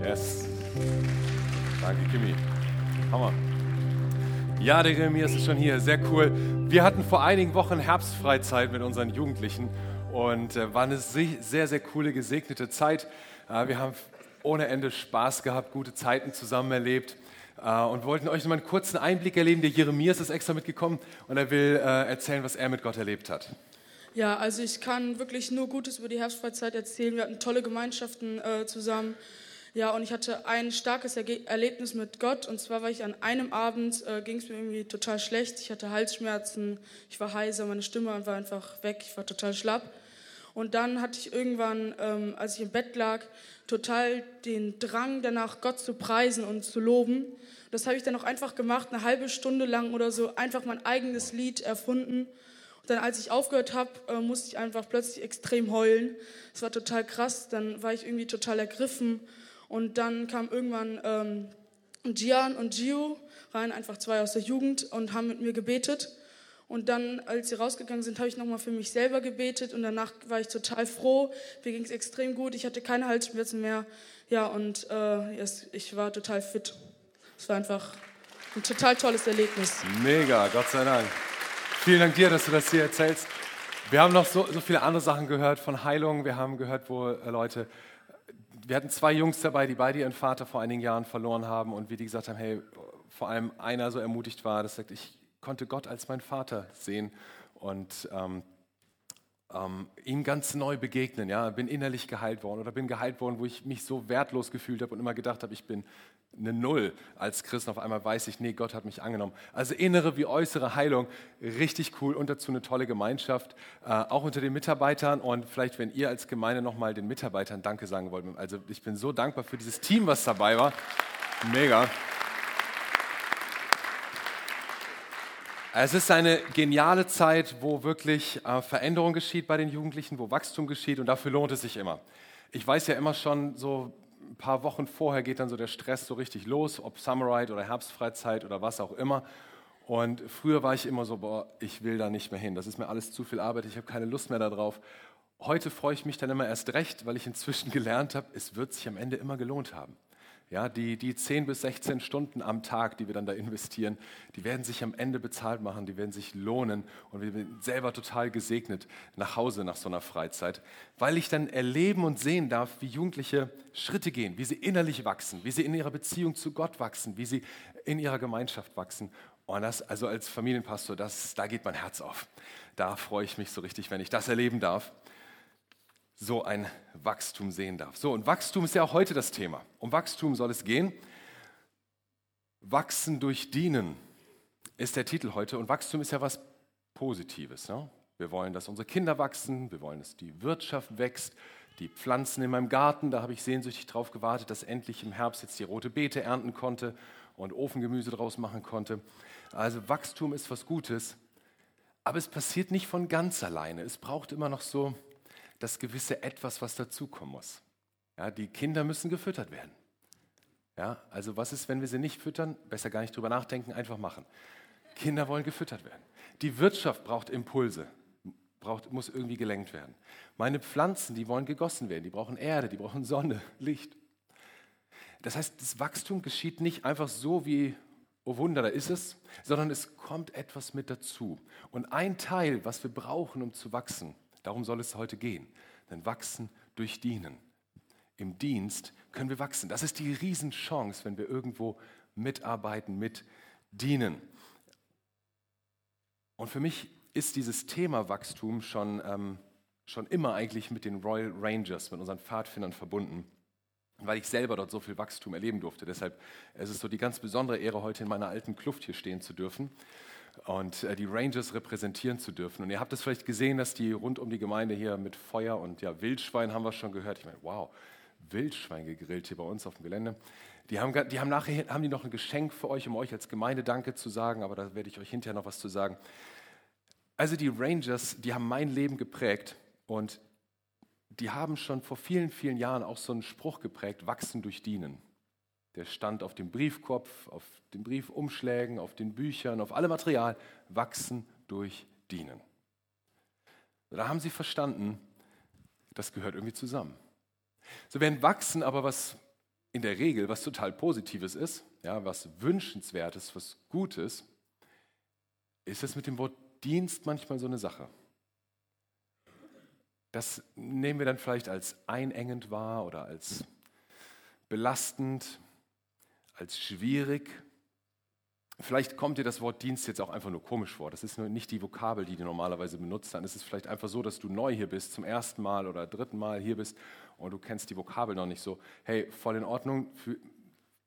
Yes. Danke, Kimi. Hammer. Ja, der Jeremias ist schon hier. Sehr cool. Wir hatten vor einigen Wochen Herbstfreizeit mit unseren Jugendlichen und äh, war eine sehr, sehr coole, gesegnete Zeit. Äh, wir haben ohne Ende Spaß gehabt, gute Zeiten zusammen erlebt äh, und wollten euch noch mal einen kurzen Einblick erleben. Der Jeremias ist extra mitgekommen und er will äh, erzählen, was er mit Gott erlebt hat. Ja, also ich kann wirklich nur Gutes über die Herbstfreizeit erzählen. Wir hatten tolle Gemeinschaften äh, zusammen. Ja, und ich hatte ein starkes Erge Erlebnis mit Gott. Und zwar war ich an einem Abend, äh, ging es mir irgendwie total schlecht. Ich hatte Halsschmerzen, ich war heiser, meine Stimme war einfach weg, ich war total schlapp. Und dann hatte ich irgendwann, ähm, als ich im Bett lag, total den Drang danach, Gott zu preisen und zu loben. Das habe ich dann auch einfach gemacht, eine halbe Stunde lang oder so, einfach mein eigenes Lied erfunden. Und dann, als ich aufgehört habe, äh, musste ich einfach plötzlich extrem heulen. Es war total krass. Dann war ich irgendwie total ergriffen und dann kam irgendwann ähm, Gian und Gio rein, einfach zwei aus der Jugend, und haben mit mir gebetet. Und dann, als sie rausgegangen sind, habe ich nochmal für mich selber gebetet und danach war ich total froh. Mir ging es extrem gut. Ich hatte keine Halsschmerzen mehr. Ja, und äh, ich war total fit. Es war einfach ein total tolles Erlebnis. Mega, Gott sei Dank. Vielen Dank dir, dass du das hier erzählst. Wir haben noch so, so viele andere Sachen gehört von Heilung. Wir haben gehört, wo äh, Leute wir hatten zwei Jungs dabei, die beide ihren Vater vor einigen Jahren verloren haben und wie die gesagt haben, hey, vor allem einer so ermutigt war, das sagt, ich konnte Gott als meinen Vater sehen und ähm, ähm, ihm ganz neu begegnen. Ja, bin innerlich geheilt worden oder bin geheilt worden, wo ich mich so wertlos gefühlt habe und immer gedacht habe, ich bin eine Null als Christ. Auf einmal weiß ich, nee, Gott hat mich angenommen. Also innere wie äußere Heilung, richtig cool und dazu eine tolle Gemeinschaft, äh, auch unter den Mitarbeitern und vielleicht, wenn ihr als Gemeinde nochmal den Mitarbeitern Danke sagen wollt. Also ich bin so dankbar für dieses Team, was dabei war. Mega. Es ist eine geniale Zeit, wo wirklich äh, Veränderung geschieht bei den Jugendlichen, wo Wachstum geschieht und dafür lohnt es sich immer. Ich weiß ja immer schon so ein paar Wochen vorher geht dann so der Stress so richtig los, ob Summerride oder Herbstfreizeit oder was auch immer. Und früher war ich immer so, boah, ich will da nicht mehr hin. Das ist mir alles zu viel Arbeit, ich habe keine Lust mehr darauf. Heute freue ich mich dann immer erst recht, weil ich inzwischen gelernt habe, es wird sich am Ende immer gelohnt haben. Ja, die, die 10 bis 16 Stunden am Tag, die wir dann da investieren, die werden sich am Ende bezahlt machen, die werden sich lohnen und wir sind selber total gesegnet nach Hause nach so einer Freizeit, weil ich dann erleben und sehen darf, wie Jugendliche Schritte gehen, wie sie innerlich wachsen, wie sie in ihrer Beziehung zu Gott wachsen, wie sie in ihrer Gemeinschaft wachsen. Und das, also als Familienpastor, das, da geht mein Herz auf. Da freue ich mich so richtig, wenn ich das erleben darf so ein Wachstum sehen darf. So, und Wachstum ist ja auch heute das Thema. Um Wachstum soll es gehen. Wachsen durch Dienen ist der Titel heute. Und Wachstum ist ja was Positives. Ne? Wir wollen, dass unsere Kinder wachsen, wir wollen, dass die Wirtschaft wächst, die Pflanzen in meinem Garten, da habe ich sehnsüchtig darauf gewartet, dass endlich im Herbst jetzt die rote Beete ernten konnte und Ofengemüse draus machen konnte. Also Wachstum ist was Gutes, aber es passiert nicht von ganz alleine. Es braucht immer noch so das gewisse Etwas, was dazukommen muss. Ja, die Kinder müssen gefüttert werden. Ja, also was ist, wenn wir sie nicht füttern? Besser gar nicht drüber nachdenken, einfach machen. Kinder wollen gefüttert werden. Die Wirtschaft braucht Impulse, braucht, muss irgendwie gelenkt werden. Meine Pflanzen, die wollen gegossen werden, die brauchen Erde, die brauchen Sonne, Licht. Das heißt, das Wachstum geschieht nicht einfach so wie, oh Wunder, da ist es, sondern es kommt etwas mit dazu. Und ein Teil, was wir brauchen, um zu wachsen, Darum soll es heute gehen. Denn wachsen durch Dienen. Im Dienst können wir wachsen. Das ist die Riesenchance, wenn wir irgendwo mitarbeiten, mit dienen. Und für mich ist dieses Thema Wachstum schon, ähm, schon immer eigentlich mit den Royal Rangers, mit unseren Pfadfindern verbunden, weil ich selber dort so viel Wachstum erleben durfte. Deshalb ist es so die ganz besondere Ehre, heute in meiner alten Kluft hier stehen zu dürfen und äh, die Rangers repräsentieren zu dürfen. Und ihr habt es vielleicht gesehen, dass die rund um die Gemeinde hier mit Feuer und ja, Wildschwein haben wir schon gehört. Ich meine, wow, Wildschwein gegrillt hier bei uns auf dem Gelände. Die haben, die haben nachher haben die noch ein Geschenk für euch, um euch als Gemeinde Danke zu sagen, aber da werde ich euch hinterher noch was zu sagen. Also die Rangers, die haben mein Leben geprägt und die haben schon vor vielen, vielen Jahren auch so einen Spruch geprägt, wachsen durch Dienen. Der stand auf dem Briefkopf, auf den Briefumschlägen, auf den Büchern, auf allem Material. Wachsen durch Dienen. Da haben sie verstanden, das gehört irgendwie zusammen. So während Wachsen aber was in der Regel was total Positives ist, ja, was Wünschenswertes, was Gutes, ist es mit dem Wort Dienst manchmal so eine Sache. Das nehmen wir dann vielleicht als einengend wahr oder als belastend, als schwierig. Vielleicht kommt dir das Wort Dienst jetzt auch einfach nur komisch vor. Das ist nicht die Vokabel, die du normalerweise benutzt. Dann ist es vielleicht einfach so, dass du neu hier bist, zum ersten Mal oder dritten Mal hier bist und du kennst die Vokabel noch nicht so. Hey, voll in Ordnung, fühl,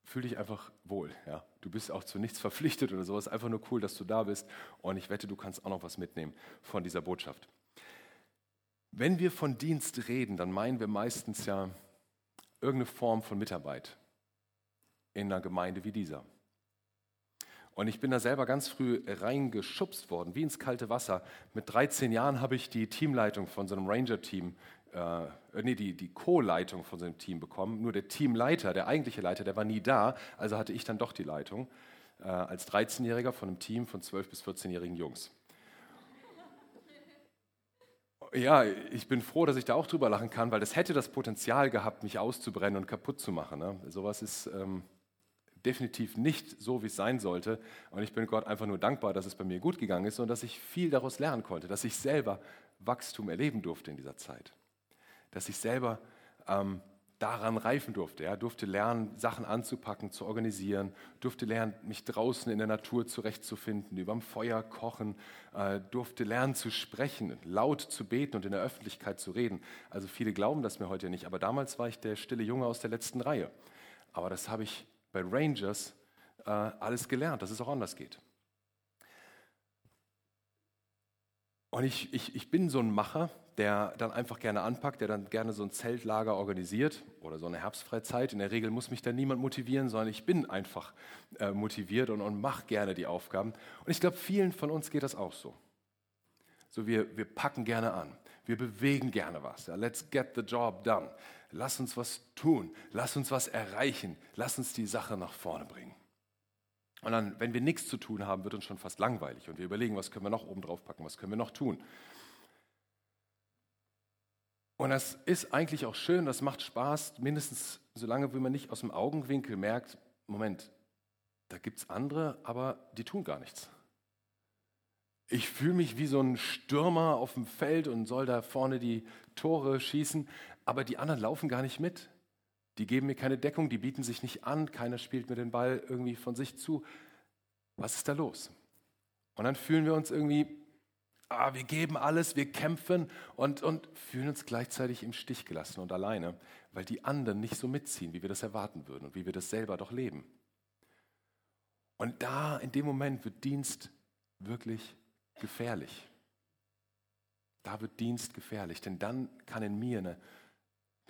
fühl dich einfach wohl. Ja? Du bist auch zu nichts verpflichtet oder sowas. Einfach nur cool, dass du da bist. Und ich wette, du kannst auch noch was mitnehmen von dieser Botschaft. Wenn wir von Dienst reden, dann meinen wir meistens ja irgendeine Form von Mitarbeit in einer Gemeinde wie dieser. Und ich bin da selber ganz früh reingeschubst worden, wie ins kalte Wasser. Mit 13 Jahren habe ich die Teamleitung von so einem Ranger-Team, äh, nee, die, die Co-Leitung von so einem Team bekommen. Nur der Teamleiter, der eigentliche Leiter, der war nie da, also hatte ich dann doch die Leitung äh, als 13-Jähriger von einem Team von 12- bis 14-jährigen Jungs. Ja, ich bin froh, dass ich da auch drüber lachen kann, weil das hätte das Potenzial gehabt, mich auszubrennen und kaputt zu machen. Ne? Sowas ist ähm, definitiv nicht so, wie es sein sollte. Und ich bin Gott einfach nur dankbar, dass es bei mir gut gegangen ist und dass ich viel daraus lernen konnte, dass ich selber Wachstum erleben durfte in dieser Zeit. Dass ich selber ähm, daran reifen durfte. Ja, durfte lernen, Sachen anzupacken, zu organisieren, durfte lernen, mich draußen in der Natur zurechtzufinden, über dem Feuer kochen, äh, durfte lernen zu sprechen, laut zu beten und in der Öffentlichkeit zu reden. Also viele glauben das mir heute nicht, aber damals war ich der stille Junge aus der letzten Reihe. Aber das habe ich bei Rangers äh, alles gelernt, dass es auch anders geht. Und ich, ich, ich bin so ein Macher, der dann einfach gerne anpackt, der dann gerne so ein Zeltlager organisiert oder so eine Herbstfreizeit. In der Regel muss mich da niemand motivieren, sondern ich bin einfach äh, motiviert und, und mache gerne die Aufgaben. Und ich glaube, vielen von uns geht das auch so. So, wir, wir packen gerne an, wir bewegen gerne was. Ja, let's get the job done lass uns was tun, lass uns was erreichen, lass uns die Sache nach vorne bringen. Und dann, wenn wir nichts zu tun haben, wird uns schon fast langweilig und wir überlegen, was können wir noch oben drauf packen, was können wir noch tun. Und das ist eigentlich auch schön, das macht Spaß, mindestens solange, wie man nicht aus dem Augenwinkel merkt, Moment, da gibt es andere, aber die tun gar nichts. Ich fühle mich wie so ein Stürmer auf dem Feld und soll da vorne die Tore schießen, aber die anderen laufen gar nicht mit. Die geben mir keine Deckung, die bieten sich nicht an, keiner spielt mir den Ball irgendwie von sich zu. Was ist da los? Und dann fühlen wir uns irgendwie, ah, wir geben alles, wir kämpfen und, und fühlen uns gleichzeitig im Stich gelassen und alleine, weil die anderen nicht so mitziehen, wie wir das erwarten würden und wie wir das selber doch leben. Und da, in dem Moment, wird Dienst wirklich gefährlich. Da wird Dienst gefährlich, denn dann kann in mir eine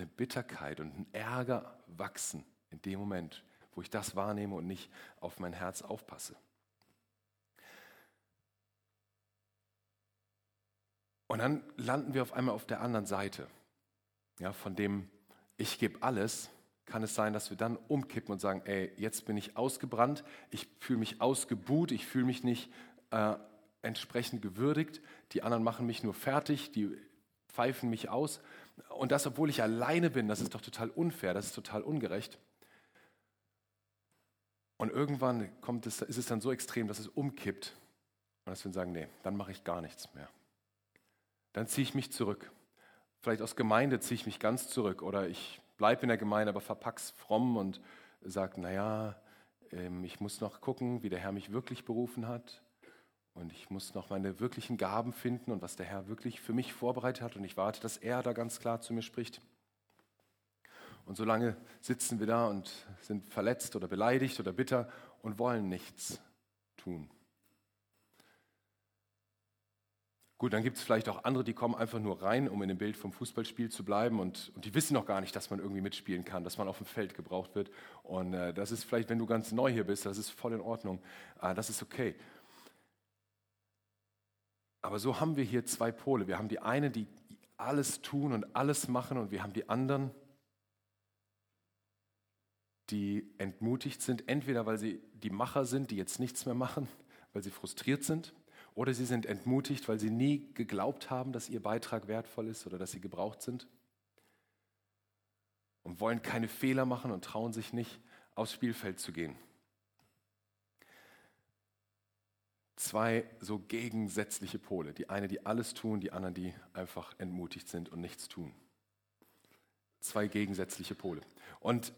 eine Bitterkeit und ein Ärger wachsen in dem Moment, wo ich das wahrnehme und nicht auf mein Herz aufpasse. Und dann landen wir auf einmal auf der anderen Seite. Ja, von dem ich gebe alles, kann es sein, dass wir dann umkippen und sagen, ey, jetzt bin ich ausgebrannt, ich fühle mich ausgebuht, ich fühle mich nicht äh, entsprechend gewürdigt, die anderen machen mich nur fertig, die pfeifen mich aus und das, obwohl ich alleine bin, das ist doch total unfair, das ist total ungerecht. Und irgendwann kommt es, ist es dann so extrem, dass es umkippt und dass wir sagen, nee, dann mache ich gar nichts mehr. Dann ziehe ich mich zurück. Vielleicht aus Gemeinde ziehe ich mich ganz zurück oder ich bleibe in der Gemeinde, aber verpack's fromm und sage, naja, ähm, ich muss noch gucken, wie der Herr mich wirklich berufen hat. Und ich muss noch meine wirklichen Gaben finden und was der Herr wirklich für mich vorbereitet hat. Und ich warte, dass er da ganz klar zu mir spricht. Und so lange sitzen wir da und sind verletzt oder beleidigt oder bitter und wollen nichts tun. Gut, dann gibt es vielleicht auch andere, die kommen einfach nur rein, um in dem Bild vom Fußballspiel zu bleiben und, und die wissen noch gar nicht, dass man irgendwie mitspielen kann, dass man auf dem Feld gebraucht wird. Und äh, das ist vielleicht, wenn du ganz neu hier bist, das ist voll in Ordnung. Äh, das ist okay. Aber so haben wir hier zwei Pole. Wir haben die eine, die alles tun und alles machen und wir haben die anderen, die entmutigt sind, entweder weil sie die Macher sind, die jetzt nichts mehr machen, weil sie frustriert sind, oder sie sind entmutigt, weil sie nie geglaubt haben, dass ihr Beitrag wertvoll ist oder dass sie gebraucht sind. und wollen keine Fehler machen und trauen sich nicht, aufs Spielfeld zu gehen. Zwei so gegensätzliche Pole. Die eine, die alles tun, die anderen, die einfach entmutigt sind und nichts tun. Zwei gegensätzliche Pole. Und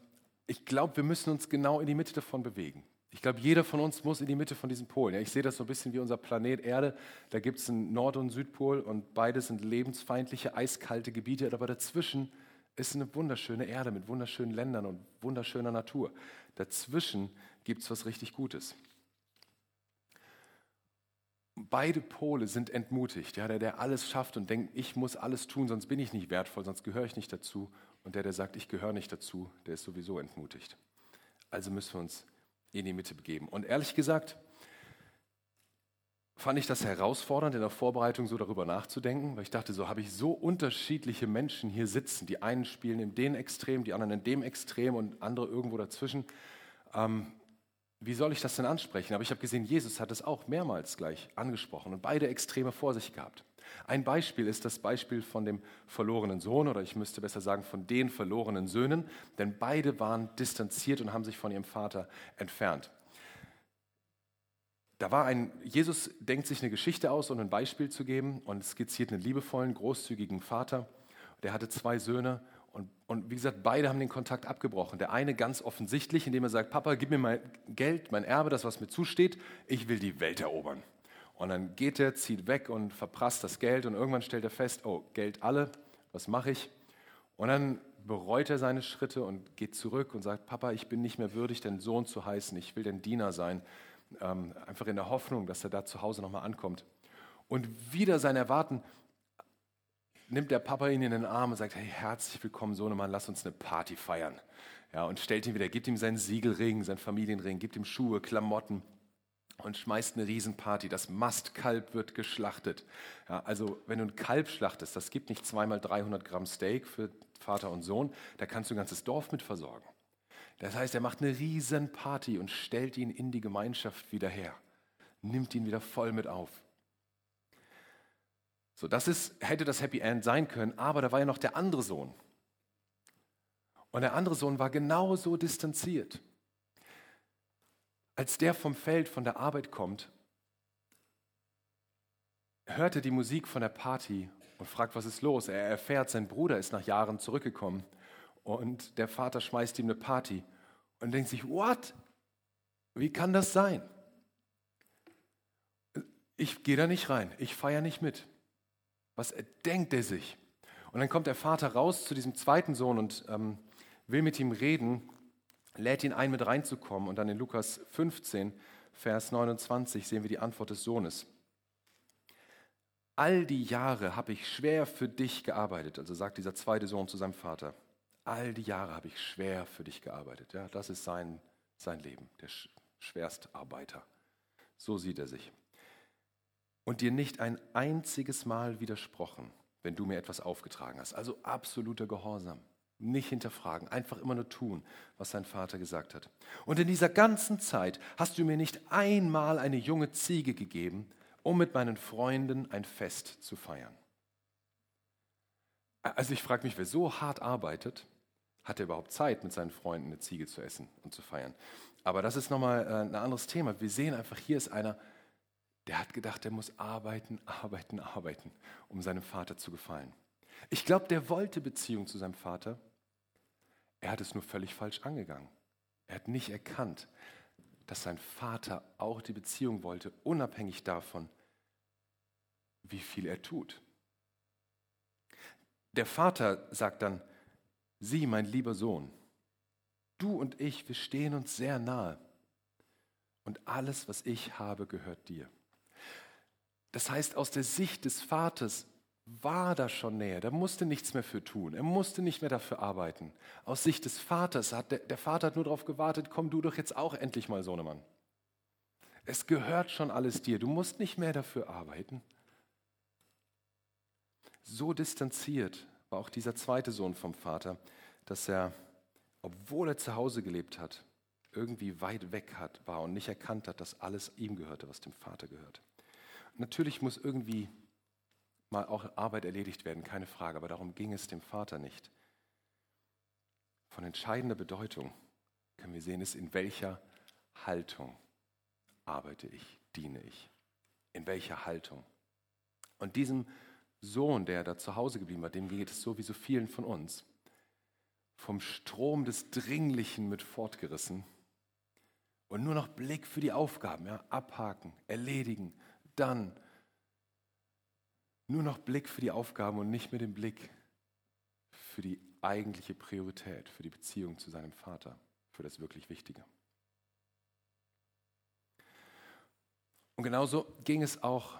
ich glaube, wir müssen uns genau in die Mitte davon bewegen. Ich glaube, jeder von uns muss in die Mitte von diesen Polen. Ja, ich sehe das so ein bisschen wie unser Planet Erde. Da gibt es einen Nord- und Südpol und beide sind lebensfeindliche, eiskalte Gebiete. Aber dazwischen ist eine wunderschöne Erde mit wunderschönen Ländern und wunderschöner Natur. Dazwischen gibt es was richtig Gutes. Beide Pole sind entmutigt. Ja, der, der alles schafft und denkt, ich muss alles tun, sonst bin ich nicht wertvoll, sonst gehöre ich nicht dazu. Und der, der sagt, ich gehöre nicht dazu, der ist sowieso entmutigt. Also müssen wir uns in die Mitte begeben. Und ehrlich gesagt, fand ich das herausfordernd, in der Vorbereitung so darüber nachzudenken, weil ich dachte, so habe ich so unterschiedliche Menschen hier sitzen. Die einen spielen in dem Extrem, die anderen in dem Extrem und andere irgendwo dazwischen. Ähm, wie soll ich das denn ansprechen? Aber ich habe gesehen, Jesus hat es auch mehrmals gleich angesprochen und beide Extreme vor sich gehabt. Ein Beispiel ist das Beispiel von dem verlorenen Sohn oder ich müsste besser sagen von den verlorenen Söhnen, denn beide waren distanziert und haben sich von ihrem Vater entfernt. Da war ein, Jesus denkt sich eine Geschichte aus, um ein Beispiel zu geben und skizziert einen liebevollen, großzügigen Vater. Der hatte zwei Söhne und, und, wie gesagt, beide haben den Kontakt abgebrochen. Der eine ganz offensichtlich, indem er sagt, Papa, gib mir mein Geld, mein Erbe, das, was mir zusteht, ich will die Welt erobern. Und dann geht er, zieht weg und verprasst das Geld und irgendwann stellt er fest, oh, Geld alle, was mache ich? Und dann bereut er seine Schritte und geht zurück und sagt, Papa, ich bin nicht mehr würdig, dein Sohn zu heißen, ich will dein Diener sein, ähm, einfach in der Hoffnung, dass er da zu Hause nochmal ankommt. Und wieder sein Erwarten nimmt der Papa ihn in den Arm und sagt, hey, herzlich willkommen, Sohnemann, lass uns eine Party feiern. Ja, und stellt ihn wieder, gibt ihm seinen Siegelring, seinen Familienring, gibt ihm Schuhe, Klamotten und schmeißt eine Riesenparty. Das Mastkalb wird geschlachtet. Ja, also wenn du ein Kalb schlachtest, das gibt nicht zweimal 300 Gramm Steak für Vater und Sohn, da kannst du ein ganzes Dorf mit versorgen. Das heißt, er macht eine Riesenparty und stellt ihn in die Gemeinschaft wieder her, nimmt ihn wieder voll mit auf. So, das ist, hätte das Happy End sein können, aber da war ja noch der andere Sohn. Und der andere Sohn war genauso distanziert. Als der vom Feld, von der Arbeit kommt, hört er die Musik von der Party und fragt, was ist los? Er erfährt, sein Bruder ist nach Jahren zurückgekommen und der Vater schmeißt ihm eine Party und denkt sich, what? Wie kann das sein? Ich gehe da nicht rein, ich feiere nicht mit. Was denkt er sich? Und dann kommt der Vater raus zu diesem zweiten Sohn und ähm, will mit ihm reden lädt ihn ein, mit reinzukommen. Und dann in Lukas 15, Vers 29 sehen wir die Antwort des Sohnes. All die Jahre habe ich schwer für dich gearbeitet, also sagt dieser zweite Sohn zu seinem Vater. All die Jahre habe ich schwer für dich gearbeitet. Ja, das ist sein, sein Leben, der Schwerstarbeiter. So sieht er sich. Und dir nicht ein einziges Mal widersprochen, wenn du mir etwas aufgetragen hast. Also absoluter Gehorsam. Nicht hinterfragen, einfach immer nur tun, was sein Vater gesagt hat. Und in dieser ganzen Zeit hast du mir nicht einmal eine junge Ziege gegeben, um mit meinen Freunden ein Fest zu feiern. Also ich frage mich, wer so hart arbeitet, hat er überhaupt Zeit, mit seinen Freunden eine Ziege zu essen und zu feiern? Aber das ist nochmal äh, ein anderes Thema. Wir sehen einfach, hier ist einer, der hat gedacht, er muss arbeiten, arbeiten, arbeiten, um seinem Vater zu gefallen. Ich glaube, der wollte Beziehung zu seinem Vater, er hat es nur völlig falsch angegangen. Er hat nicht erkannt, dass sein Vater auch die Beziehung wollte, unabhängig davon, wie viel er tut. Der Vater sagt dann, sieh, mein lieber Sohn, du und ich, wir stehen uns sehr nahe und alles, was ich habe, gehört dir. Das heißt, aus der Sicht des Vaters war da schon näher. Der musste nichts mehr für tun. Er musste nicht mehr dafür arbeiten. Aus Sicht des Vaters hat der, der Vater hat nur darauf gewartet, komm du doch jetzt auch endlich mal, Sohnemann. Es gehört schon alles dir. Du musst nicht mehr dafür arbeiten. So distanziert war auch dieser zweite Sohn vom Vater, dass er, obwohl er zu Hause gelebt hat, irgendwie weit weg hat, war und nicht erkannt hat, dass alles ihm gehörte, was dem Vater gehört. Natürlich muss irgendwie mal auch Arbeit erledigt werden, keine Frage, aber darum ging es dem Vater nicht. von entscheidender Bedeutung, können wir sehen, ist, in welcher Haltung arbeite ich, diene ich. In welcher Haltung. Und diesem Sohn, der da zu Hause geblieben war, dem geht es so wie so vielen von uns, vom Strom des Dringlichen mit fortgerissen und nur noch Blick für die Aufgaben, ja, abhaken, erledigen, dann nur noch Blick für die Aufgaben und nicht mehr den Blick für die eigentliche Priorität, für die Beziehung zu seinem Vater, für das wirklich Wichtige. Und genauso ging es auch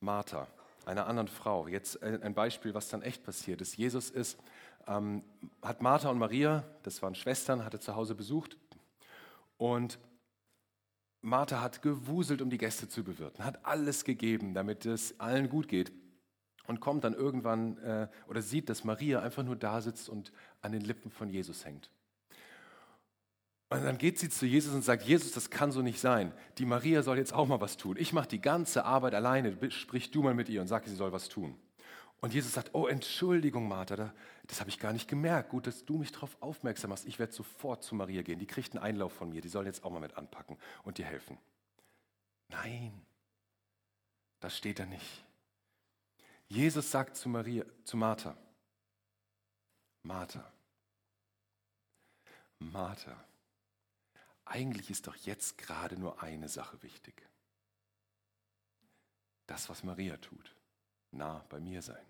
Martha, einer anderen Frau. Jetzt ein Beispiel, was dann echt passiert ist. Jesus ist, ähm, hat Martha und Maria, das waren Schwestern, hatte zu Hause besucht. Und Martha hat gewuselt, um die Gäste zu bewirten, hat alles gegeben, damit es allen gut geht. Und kommt dann irgendwann äh, oder sieht, dass Maria einfach nur da sitzt und an den Lippen von Jesus hängt. Und dann geht sie zu Jesus und sagt, Jesus, das kann so nicht sein. Die Maria soll jetzt auch mal was tun. Ich mache die ganze Arbeit alleine. Sprich du mal mit ihr und sag, sie soll was tun. Und Jesus sagt, oh Entschuldigung, Martha, das habe ich gar nicht gemerkt. Gut, dass du mich darauf aufmerksam machst. Ich werde sofort zu Maria gehen. Die kriegt einen Einlauf von mir. Die soll jetzt auch mal mit anpacken und dir helfen. Nein, das steht da nicht. Jesus sagt zu Maria, zu Martha, Martha, Martha, eigentlich ist doch jetzt gerade nur eine Sache wichtig. Das, was Maria tut, nah bei mir sein.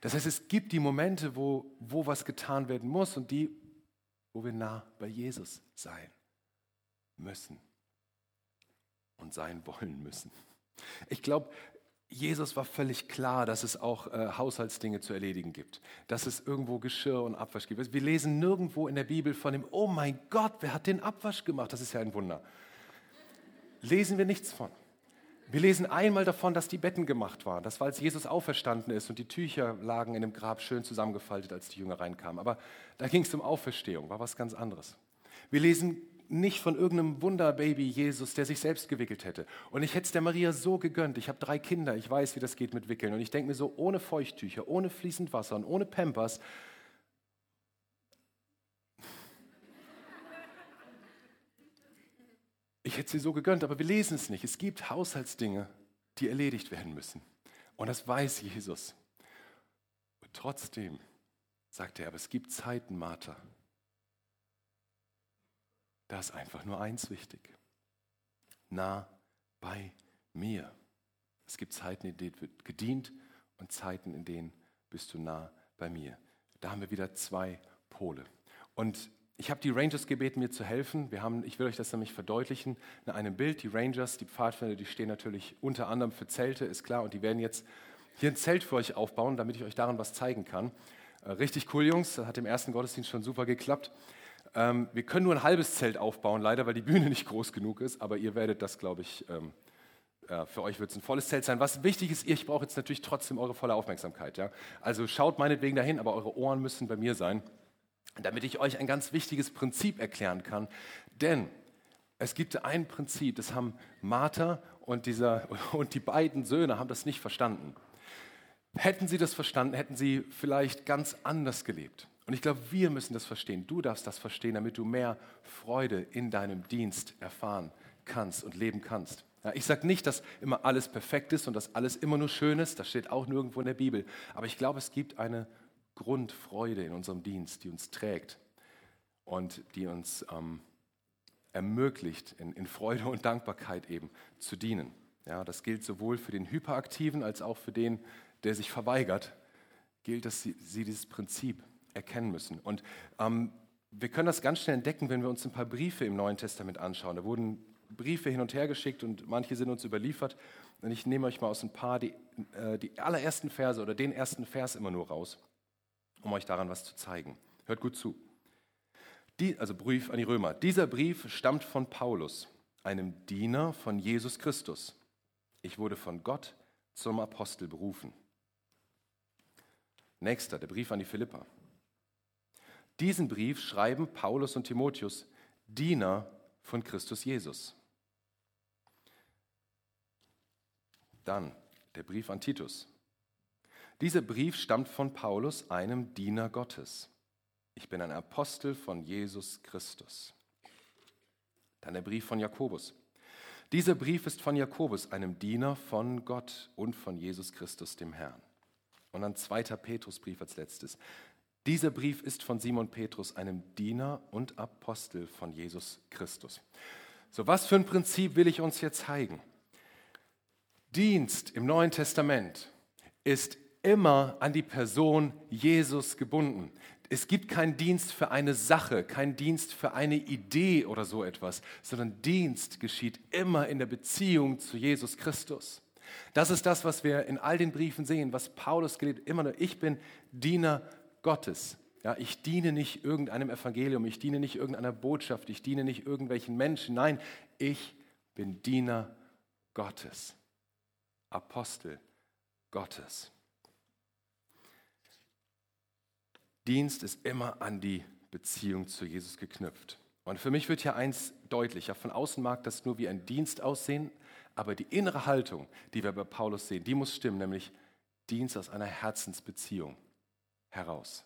Das heißt, es gibt die Momente, wo, wo was getan werden muss und die, wo wir nah bei Jesus sein müssen und sein wollen müssen. Ich glaube, Jesus war völlig klar, dass es auch äh, Haushaltsdinge zu erledigen gibt, dass es irgendwo Geschirr und Abwasch gibt. Wir lesen nirgendwo in der Bibel von dem, oh mein Gott, wer hat den Abwasch gemacht? Das ist ja ein Wunder. Lesen wir nichts von. Wir lesen einmal davon, dass die Betten gemacht waren. Das war, als Jesus auferstanden ist und die Tücher lagen in dem Grab schön zusammengefaltet, als die Jünger reinkamen. Aber da ging es um Auferstehung, war was ganz anderes. Wir lesen nicht von irgendeinem Wunderbaby Jesus, der sich selbst gewickelt hätte. Und ich hätte es der Maria so gegönnt. Ich habe drei Kinder, ich weiß, wie das geht mit Wickeln. Und ich denke mir so, ohne Feuchttücher, ohne fließend Wasser und ohne Pampers. Ich hätte sie so gegönnt, aber wir lesen es nicht. Es gibt Haushaltsdinge, die erledigt werden müssen. Und das weiß Jesus. Und trotzdem sagt er, aber es gibt Zeiten, Martha, da ist einfach nur eins wichtig. Nah bei mir. Es gibt Zeiten, in denen wird gedient und Zeiten, in denen bist du nah bei mir. Da haben wir wieder zwei Pole. Und ich habe die Rangers gebeten, mir zu helfen. Wir haben, ich will euch das nämlich verdeutlichen, in einem Bild. Die Rangers, die Pfadfinder, die stehen natürlich unter anderem für Zelte, ist klar. Und die werden jetzt hier ein Zelt für euch aufbauen, damit ich euch daran was zeigen kann. Äh, richtig cool, Jungs. Das hat im ersten Gottesdienst schon super geklappt. Ähm, wir können nur ein halbes Zelt aufbauen, leider, weil die Bühne nicht groß genug ist, aber ihr werdet das, glaube ich, ähm, äh, für euch wird es ein volles Zelt sein. Was wichtig ist, ich brauche jetzt natürlich trotzdem eure volle Aufmerksamkeit. Also schaut meinetwegen dahin, aber eure Ohren müssen bei mir sein, damit ich euch ein ganz wichtiges Prinzip erklären kann. Denn es gibt ein Prinzip, das haben Martha und, dieser, und die beiden Söhne haben das nicht verstanden. Hätten sie das verstanden, hätten sie vielleicht ganz anders gelebt. Und ich glaube, wir müssen das verstehen. Du darfst das verstehen, damit du mehr Freude in deinem Dienst erfahren kannst und leben kannst. Ja, ich sage nicht, dass immer alles perfekt ist und dass alles immer nur schön ist. Das steht auch nirgendwo in der Bibel. Aber ich glaube, es gibt eine Grundfreude in unserem Dienst, die uns trägt und die uns ähm, ermöglicht, in, in, Freude und Dankbarkeit eben zu dienen. Ja, das gilt sowohl für den Hyperaktiven als auch für den, der sich verweigert, gilt, dass sie, sie dieses Prinzip erkennen müssen. Und ähm, wir können das ganz schnell entdecken, wenn wir uns ein paar Briefe im Neuen Testament anschauen. Da wurden Briefe hin und her geschickt und manche sind uns überliefert. Und ich nehme euch mal aus ein paar die, äh, die allerersten Verse oder den ersten Vers immer nur raus, um euch daran was zu zeigen. Hört gut zu. Die, also Brief an die Römer. Dieser Brief stammt von Paulus, einem Diener von Jesus Christus. Ich wurde von Gott zum Apostel berufen. Nächster, der Brief an die Philippa. Diesen Brief schreiben Paulus und Timotheus, Diener von Christus Jesus. Dann der Brief an Titus. Dieser Brief stammt von Paulus, einem Diener Gottes. Ich bin ein Apostel von Jesus Christus. Dann der Brief von Jakobus. Dieser Brief ist von Jakobus, einem Diener von Gott und von Jesus Christus, dem Herrn. Und dann zweiter Petrusbrief als letztes. Dieser Brief ist von Simon Petrus, einem Diener und Apostel von Jesus Christus. So, was für ein Prinzip will ich uns hier zeigen? Dienst im Neuen Testament ist immer an die Person Jesus gebunden. Es gibt keinen Dienst für eine Sache, keinen Dienst für eine Idee oder so etwas, sondern Dienst geschieht immer in der Beziehung zu Jesus Christus. Das ist das, was wir in all den Briefen sehen, was Paulus gelehrt, immer nur, ich bin Diener Gottes. Ja, ich diene nicht irgendeinem Evangelium, ich diene nicht irgendeiner Botschaft, ich diene nicht irgendwelchen Menschen. Nein, ich bin Diener Gottes, Apostel Gottes. Dienst ist immer an die Beziehung zu Jesus geknüpft. Und für mich wird hier eins deutlicher. Von außen mag das nur wie ein Dienst aussehen, aber die innere Haltung, die wir bei Paulus sehen, die muss stimmen, nämlich Dienst aus einer Herzensbeziehung heraus.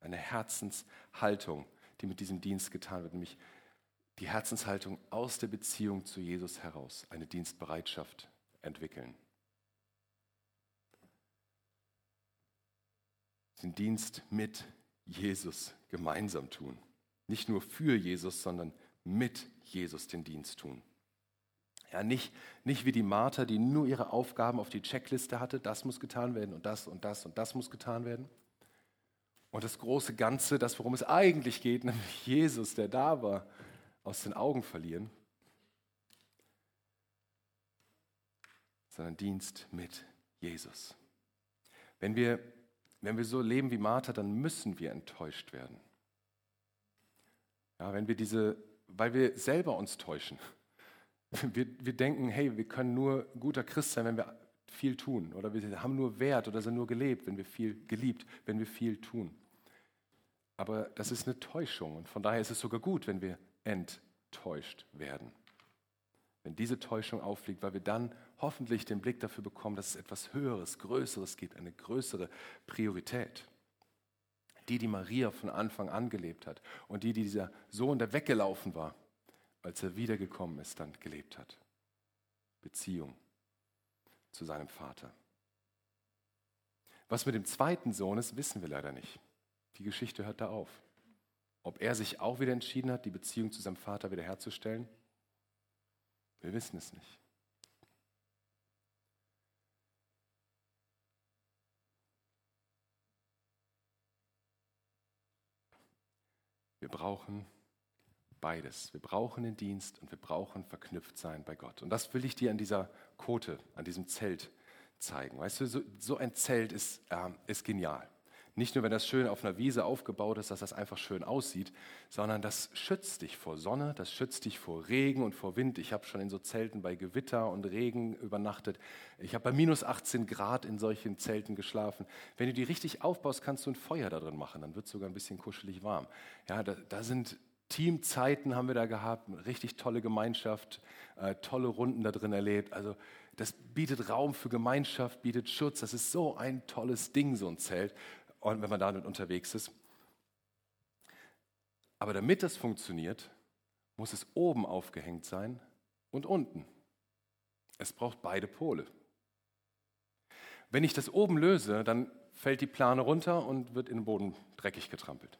Eine Herzenshaltung, die mit diesem Dienst getan wird, nämlich die Herzenshaltung aus der Beziehung zu Jesus heraus, eine Dienstbereitschaft entwickeln. Den Dienst mit Jesus gemeinsam tun. Nicht nur für Jesus, sondern mit Jesus den Dienst tun. Ja, nicht, nicht wie die Martha, die nur ihre Aufgaben auf die Checkliste hatte, das muss getan werden und das und das und das muss getan werden. Und das große Ganze, das worum es eigentlich geht, nämlich Jesus, der da war, aus den Augen verlieren, sondern Dienst mit Jesus. Wenn wir, wenn wir so leben wie Martha, dann müssen wir enttäuscht werden. Ja, wenn wir diese, weil wir selber uns täuschen. Wir, wir denken, hey, wir können nur guter Christ sein, wenn wir viel tun. Oder wir haben nur Wert oder sind nur gelebt, wenn wir viel geliebt, wenn wir viel tun. Aber das ist eine Täuschung und von daher ist es sogar gut, wenn wir enttäuscht werden. Wenn diese Täuschung auffliegt, weil wir dann hoffentlich den Blick dafür bekommen, dass es etwas Höheres, Größeres gibt, eine größere Priorität. Die, die Maria von Anfang an gelebt hat und die, die dieser Sohn, der weggelaufen war, als er wiedergekommen ist, dann gelebt hat. Beziehung zu seinem Vater. Was mit dem zweiten Sohn ist, wissen wir leider nicht. Die Geschichte hört da auf. Ob er sich auch wieder entschieden hat, die Beziehung zu seinem Vater wiederherzustellen, wir wissen es nicht. Wir brauchen beides. Wir brauchen den Dienst und wir brauchen verknüpft sein bei Gott. Und das will ich dir an dieser Kote, an diesem Zelt zeigen. Weißt du, so, so ein Zelt ist, äh, ist genial. Nicht nur, wenn das schön auf einer Wiese aufgebaut ist, dass das einfach schön aussieht, sondern das schützt dich vor Sonne, das schützt dich vor Regen und vor Wind. Ich habe schon in so Zelten bei Gewitter und Regen übernachtet. Ich habe bei minus 18 Grad in solchen Zelten geschlafen. Wenn du die richtig aufbaust, kannst du ein Feuer da drin machen, dann wird es sogar ein bisschen kuschelig warm. Ja, da, da sind Teamzeiten haben wir da gehabt, richtig tolle Gemeinschaft, äh, tolle Runden da drin erlebt. Also das bietet Raum für Gemeinschaft, bietet Schutz. Das ist so ein tolles Ding, so ein Zelt und wenn man damit unterwegs ist. Aber damit das funktioniert, muss es oben aufgehängt sein und unten. Es braucht beide Pole. Wenn ich das oben löse, dann fällt die Plane runter und wird in den Boden dreckig getrampelt.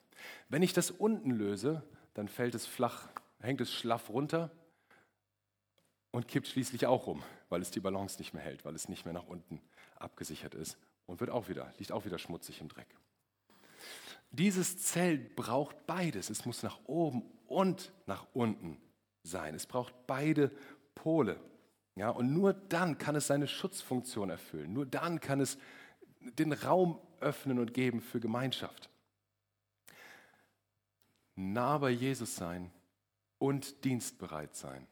Wenn ich das unten löse, dann fällt es flach, hängt es schlaff runter und kippt schließlich auch rum, weil es die Balance nicht mehr hält, weil es nicht mehr nach unten abgesichert ist und wird auch wieder, liegt auch wieder schmutzig im Dreck. Dieses Zelt braucht beides. Es muss nach oben und nach unten sein. Es braucht beide Pole. Ja, und nur dann kann es seine Schutzfunktion erfüllen. Nur dann kann es den Raum öffnen und geben für Gemeinschaft. Nah bei Jesus sein und dienstbereit sein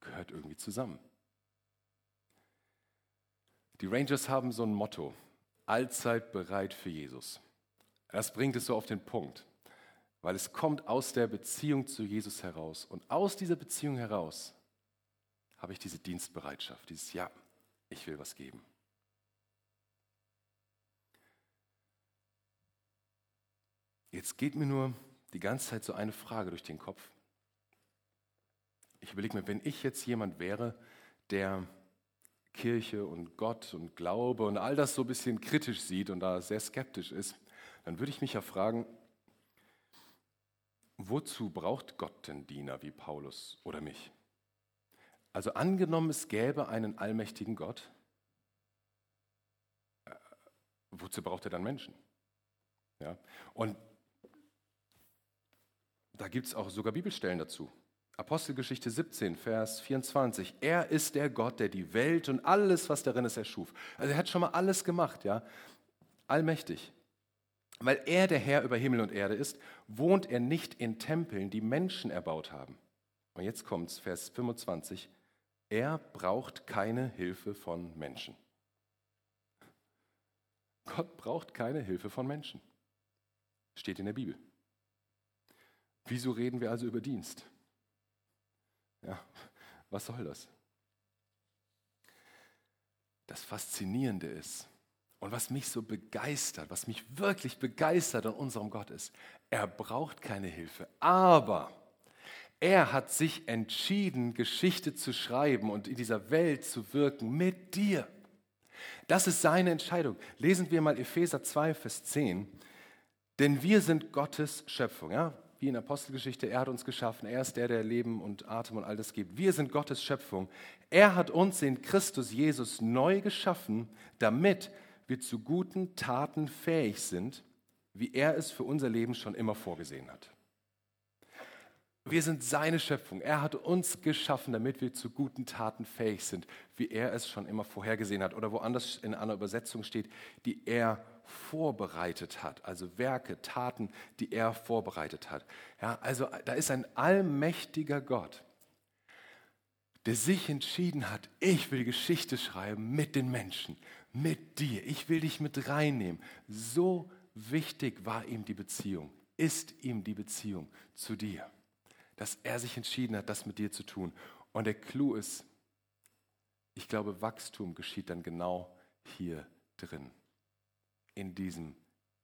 gehört irgendwie zusammen. Die Rangers haben so ein Motto allzeit bereit für Jesus. Das bringt es so auf den Punkt, weil es kommt aus der Beziehung zu Jesus heraus. Und aus dieser Beziehung heraus habe ich diese Dienstbereitschaft, dieses Ja, ich will was geben. Jetzt geht mir nur die ganze Zeit so eine Frage durch den Kopf. Ich überlege mir, wenn ich jetzt jemand wäre, der Kirche und Gott und Glaube und all das so ein bisschen kritisch sieht und da sehr skeptisch ist, dann würde ich mich ja fragen, wozu braucht Gott denn Diener wie Paulus oder mich? Also angenommen, es gäbe einen allmächtigen Gott, äh, wozu braucht er dann Menschen? Ja? Und da gibt es auch sogar Bibelstellen dazu. Apostelgeschichte 17, Vers 24. Er ist der Gott, der die Welt und alles, was darin ist, erschuf. Also er hat schon mal alles gemacht, ja. Allmächtig. Weil er der Herr über Himmel und Erde ist, wohnt er nicht in Tempeln, die Menschen erbaut haben. Und jetzt kommt es, Vers 25. Er braucht keine Hilfe von Menschen. Gott braucht keine Hilfe von Menschen. Steht in der Bibel. Wieso reden wir also über Dienst? Ja, was soll das? Das Faszinierende ist und was mich so begeistert, was mich wirklich begeistert an unserem Gott ist, er braucht keine Hilfe, aber er hat sich entschieden, Geschichte zu schreiben und in dieser Welt zu wirken mit dir. Das ist seine Entscheidung. Lesen wir mal Epheser 2, Vers 10. Denn wir sind Gottes Schöpfung. Ja? Wie in Apostelgeschichte, er hat uns geschaffen, er ist der, der Leben und Atem und all das gibt. Wir sind Gottes Schöpfung. Er hat uns in Christus Jesus neu geschaffen, damit wir zu guten Taten fähig sind, wie er es für unser Leben schon immer vorgesehen hat. Wir sind seine Schöpfung. Er hat uns geschaffen, damit wir zu guten Taten fähig sind, wie er es schon immer vorhergesehen hat. Oder woanders in einer Übersetzung steht, die er vorbereitet hat. Also Werke, Taten, die er vorbereitet hat. Ja, also da ist ein allmächtiger Gott, der sich entschieden hat, ich will Geschichte schreiben mit den Menschen, mit dir. Ich will dich mit reinnehmen. So wichtig war ihm die Beziehung, ist ihm die Beziehung zu dir dass er sich entschieden hat, das mit dir zu tun. Und der Clou ist, ich glaube, Wachstum geschieht dann genau hier drin, in diesem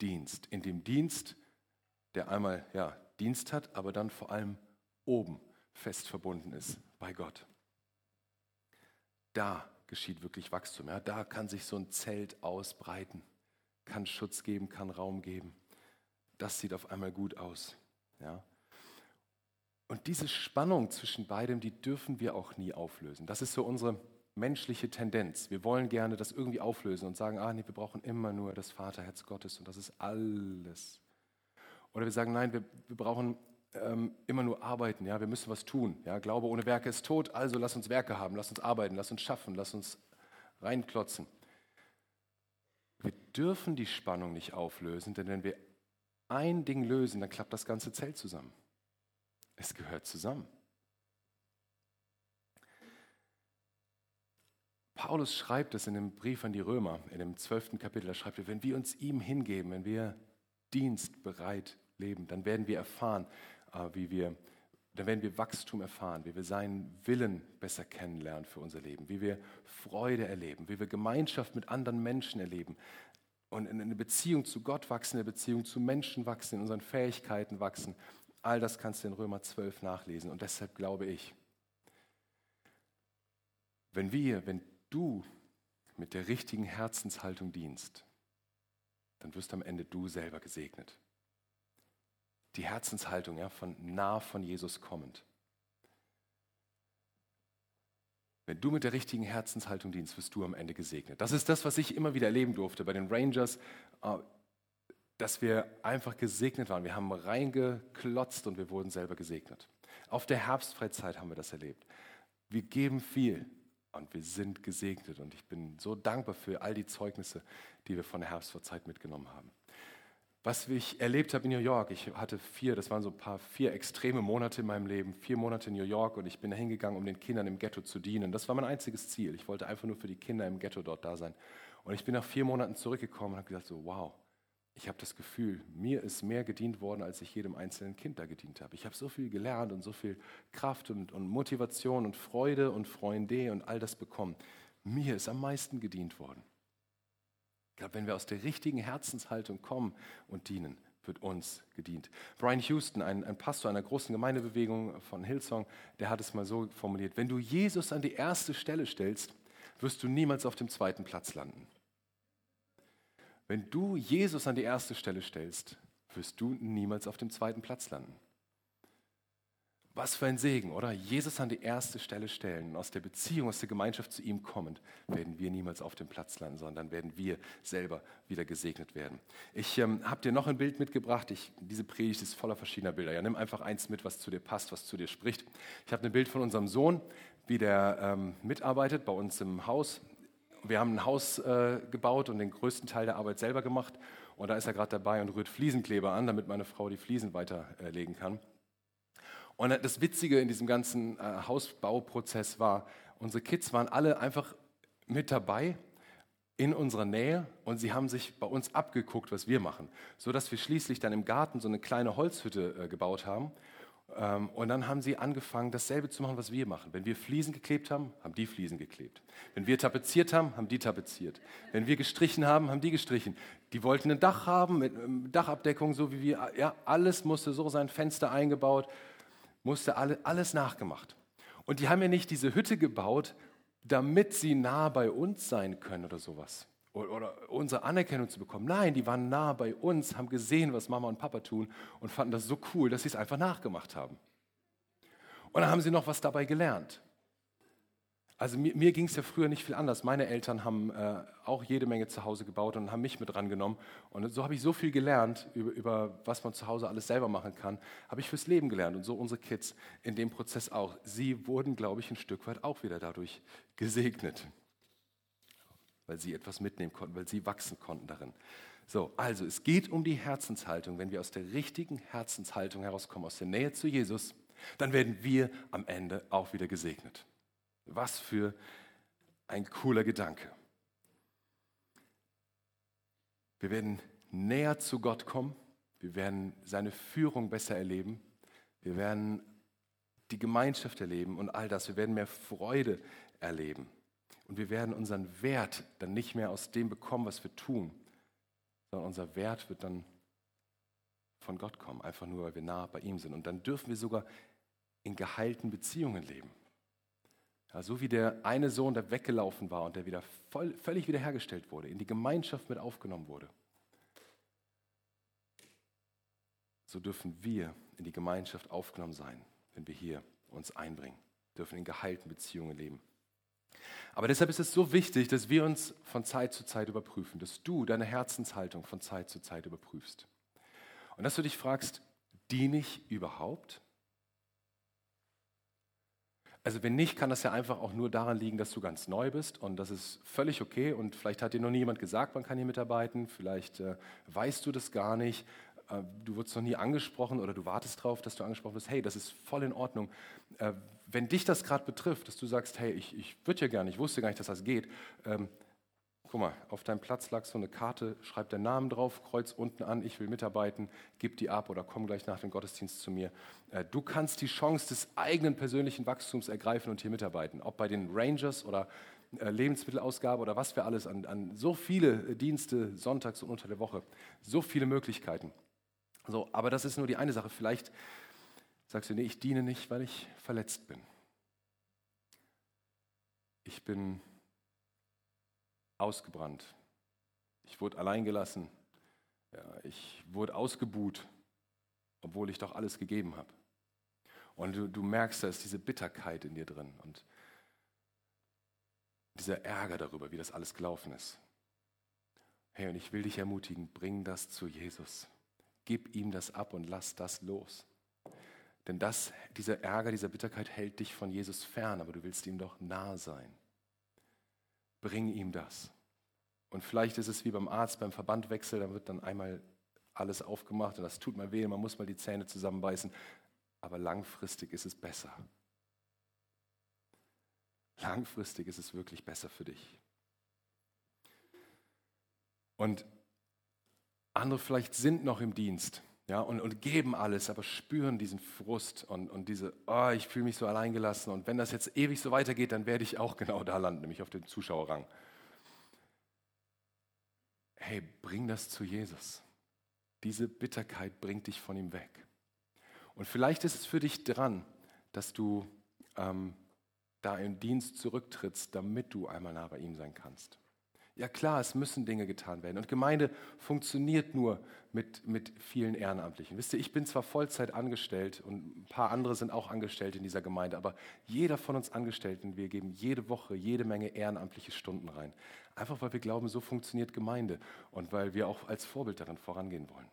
Dienst, in dem Dienst, der einmal ja, Dienst hat, aber dann vor allem oben fest verbunden ist bei Gott. Da geschieht wirklich Wachstum. Ja, da kann sich so ein Zelt ausbreiten, kann Schutz geben, kann Raum geben. Das sieht auf einmal gut aus. Ja. Und diese Spannung zwischen beidem, die dürfen wir auch nie auflösen. Das ist so unsere menschliche Tendenz. Wir wollen gerne das irgendwie auflösen und sagen, ah nee, wir brauchen immer nur das Vaterherz Gottes und das ist alles. Oder wir sagen, nein, wir, wir brauchen ähm, immer nur arbeiten, ja, wir müssen was tun. Ja, Glaube ohne Werke ist tot, also lass uns Werke haben, lass uns arbeiten, lass uns schaffen, lass uns reinklotzen. Wir dürfen die Spannung nicht auflösen, denn wenn wir ein Ding lösen, dann klappt das ganze Zelt zusammen. Es gehört zusammen. Paulus schreibt es in dem Brief an die Römer, in dem zwölften Kapitel, da schreibt er, wenn wir uns ihm hingeben, wenn wir dienstbereit leben, dann werden wir erfahren, äh, wie wir, dann werden wir Wachstum erfahren, wie wir seinen Willen besser kennenlernen für unser Leben, wie wir Freude erleben, wie wir Gemeinschaft mit anderen Menschen erleben und in eine Beziehung zu Gott wachsen, in eine Beziehung zu Menschen wachsen, in unseren Fähigkeiten wachsen All das kannst du in Römer 12 nachlesen. Und deshalb glaube ich, wenn wir, wenn du mit der richtigen Herzenshaltung dienst, dann wirst am Ende du selber gesegnet. Die Herzenshaltung, ja, von nah von Jesus kommend. Wenn du mit der richtigen Herzenshaltung dienst, wirst du am Ende gesegnet. Das ist das, was ich immer wieder erleben durfte bei den Rangers. Äh, dass wir einfach gesegnet waren. Wir haben reingeklotzt und wir wurden selber gesegnet. Auf der Herbstfreizeit haben wir das erlebt. Wir geben viel und wir sind gesegnet. Und ich bin so dankbar für all die Zeugnisse, die wir von der Herbstfreizeit mitgenommen haben. Was ich erlebt habe in New York, ich hatte vier, das waren so ein paar, vier extreme Monate in meinem Leben, vier Monate in New York und ich bin da hingegangen, um den Kindern im Ghetto zu dienen. Das war mein einziges Ziel. Ich wollte einfach nur für die Kinder im Ghetto dort da sein. Und ich bin nach vier Monaten zurückgekommen und habe gesagt, so wow, ich habe das Gefühl, mir ist mehr gedient worden, als ich jedem einzelnen Kind da gedient habe. Ich habe so viel gelernt und so viel Kraft und, und Motivation und Freude und Freunde und all das bekommen. Mir ist am meisten gedient worden. Ich glaube, wenn wir aus der richtigen Herzenshaltung kommen und dienen, wird uns gedient. Brian Houston, ein, ein, Pastor einer großen Gemeindebewegung von Hillsong, der hat es mal so formuliert, wenn du Jesus an die erste Stelle stellst, wirst du niemals auf dem zweiten Platz landen. Wenn du Jesus an die erste Stelle stellst, wirst du niemals auf dem zweiten Platz landen. Was für ein Segen, oder? Jesus an die erste Stelle stellen, aus der Beziehung, aus der Gemeinschaft zu ihm kommend, werden wir niemals auf dem Platz landen, sondern werden wir selber wieder gesegnet werden. Ich ähm, habe dir noch ein Bild mitgebracht. Ich, diese Predigt ist voller verschiedener Bilder. Ja, nimm einfach eins mit, was zu dir passt, was zu dir spricht. Ich habe ein Bild von unserem Sohn, wie der ähm, mitarbeitet bei uns im Haus. Wir haben ein Haus äh, gebaut und den größten Teil der Arbeit selber gemacht. Und da ist er gerade dabei und rührt Fliesenkleber an, damit meine Frau die Fliesen weiterlegen kann. Und das Witzige in diesem ganzen äh, Hausbauprozess war, unsere Kids waren alle einfach mit dabei in unserer Nähe und sie haben sich bei uns abgeguckt, was wir machen, so dass wir schließlich dann im Garten so eine kleine Holzhütte äh, gebaut haben. Ähm, und dann haben sie angefangen, dasselbe zu machen, was wir machen. Wenn wir Fliesen geklebt haben, haben die Fliesen geklebt. Wenn wir tapeziert haben, haben die tapeziert. Wenn wir gestrichen haben, haben die gestrichen. Die wollten ein Dach haben mit ähm, Dachabdeckung, so wie wir. Ja, alles musste so sein, Fenster eingebaut musste alle, alles nachgemacht. Und die haben ja nicht diese Hütte gebaut, damit sie nah bei uns sein können oder sowas. Oder, unsere Anerkennung zu bekommen. Nein, die waren nah bei uns, haben gesehen, was Mama und Papa tun und fanden das so cool, dass sie es einfach nachgemacht haben. Und dann haben sie noch was dabei gelernt. Also mir, mir ging es ja früher nicht viel anders. Meine Eltern haben äh, auch jede Menge zu Hause gebaut und haben mich mit rangenommen. Und so habe ich so viel gelernt über, über, was man zu Hause alles selber machen kann, habe ich fürs Leben gelernt. Und so unsere Kids in dem Prozess auch. Sie wurden, glaube ich, ein Stück weit auch wieder dadurch gesegnet, weil sie etwas mitnehmen konnten, weil sie wachsen konnten darin. So, also es geht um die Herzenshaltung. Wenn wir aus der richtigen Herzenshaltung herauskommen, aus der Nähe zu Jesus, dann werden wir am Ende auch wieder gesegnet. Was für ein cooler Gedanke. Wir werden näher zu Gott kommen, wir werden seine Führung besser erleben, wir werden die Gemeinschaft erleben und all das. Wir werden mehr Freude erleben. Und wir werden unseren Wert dann nicht mehr aus dem bekommen, was wir tun, sondern unser Wert wird dann von Gott kommen, einfach nur, weil wir nah bei ihm sind. Und dann dürfen wir sogar in geheilten Beziehungen leben. Ja, so wie der eine Sohn, der weggelaufen war und der wieder voll, völlig wiederhergestellt wurde, in die Gemeinschaft mit aufgenommen wurde. So dürfen wir in die Gemeinschaft aufgenommen sein, wenn wir hier uns einbringen, dürfen in geheilten Beziehungen leben. Aber deshalb ist es so wichtig, dass wir uns von Zeit zu Zeit überprüfen, dass du deine Herzenshaltung von Zeit zu Zeit überprüfst. Und dass du dich fragst, diene ich überhaupt? Also wenn nicht, kann das ja einfach auch nur daran liegen, dass du ganz neu bist und das ist völlig okay und vielleicht hat dir noch nie jemand gesagt, man kann hier mitarbeiten, vielleicht äh, weißt du das gar nicht, du wurdest noch nie angesprochen oder du wartest darauf, dass du angesprochen wirst, hey, das ist voll in Ordnung. Äh, wenn dich das gerade betrifft, dass du sagst, hey, ich, ich würde ja gerne, ich wusste gar nicht, dass das geht, ähm, Guck mal, auf deinem Platz lag so eine Karte, schreib deinen Namen drauf, kreuz unten an, ich will mitarbeiten, gib die ab oder komm gleich nach dem Gottesdienst zu mir. Äh, du kannst die Chance des eigenen persönlichen Wachstums ergreifen und hier mitarbeiten, ob bei den Rangers oder äh, Lebensmittelausgabe oder was wir alles an, an so viele Dienste sonntags und unter der Woche, so viele Möglichkeiten. So, aber das ist nur die eine Sache. Vielleicht sagst du, nee, ich diene nicht, weil ich verletzt bin. Ich bin ausgebrannt. Ich wurde alleingelassen. Ja, ich wurde ausgebuht, obwohl ich doch alles gegeben habe. Und du, du merkst, da ist diese Bitterkeit in dir drin und dieser Ärger darüber, wie das alles gelaufen ist. Hey, und ich will dich ermutigen, bring das zu Jesus. Gib ihm das ab und lass das los. Denn das, dieser Ärger, dieser Bitterkeit hält dich von Jesus fern, aber du willst ihm doch nah sein. Bring ihm das. Und vielleicht ist es wie beim Arzt beim Verbandwechsel, da wird dann einmal alles aufgemacht und das tut mal weh, man muss mal die Zähne zusammenbeißen. Aber langfristig ist es besser. Langfristig ist es wirklich besser für dich. Und andere vielleicht sind noch im Dienst ja, und, und geben alles, aber spüren diesen Frust und, und diese, oh, ich fühle mich so alleingelassen. Und wenn das jetzt ewig so weitergeht, dann werde ich auch genau da landen, nämlich auf dem Zuschauerrang. Hey, bring das zu Jesus. Diese Bitterkeit bringt dich von ihm weg. Und vielleicht ist es für dich dran, dass du ähm, da im Dienst zurücktrittst, damit du einmal nah bei ihm sein kannst. Ja klar, es müssen Dinge getan werden. Und Gemeinde funktioniert nur mit, mit vielen Ehrenamtlichen. Wisst ihr, ich bin zwar Vollzeit angestellt und ein paar andere sind auch angestellt in dieser Gemeinde, aber jeder von uns Angestellten, wir geben jede Woche jede Menge ehrenamtliche Stunden rein. Einfach weil wir glauben, so funktioniert Gemeinde und weil wir auch als Vorbild darin vorangehen wollen.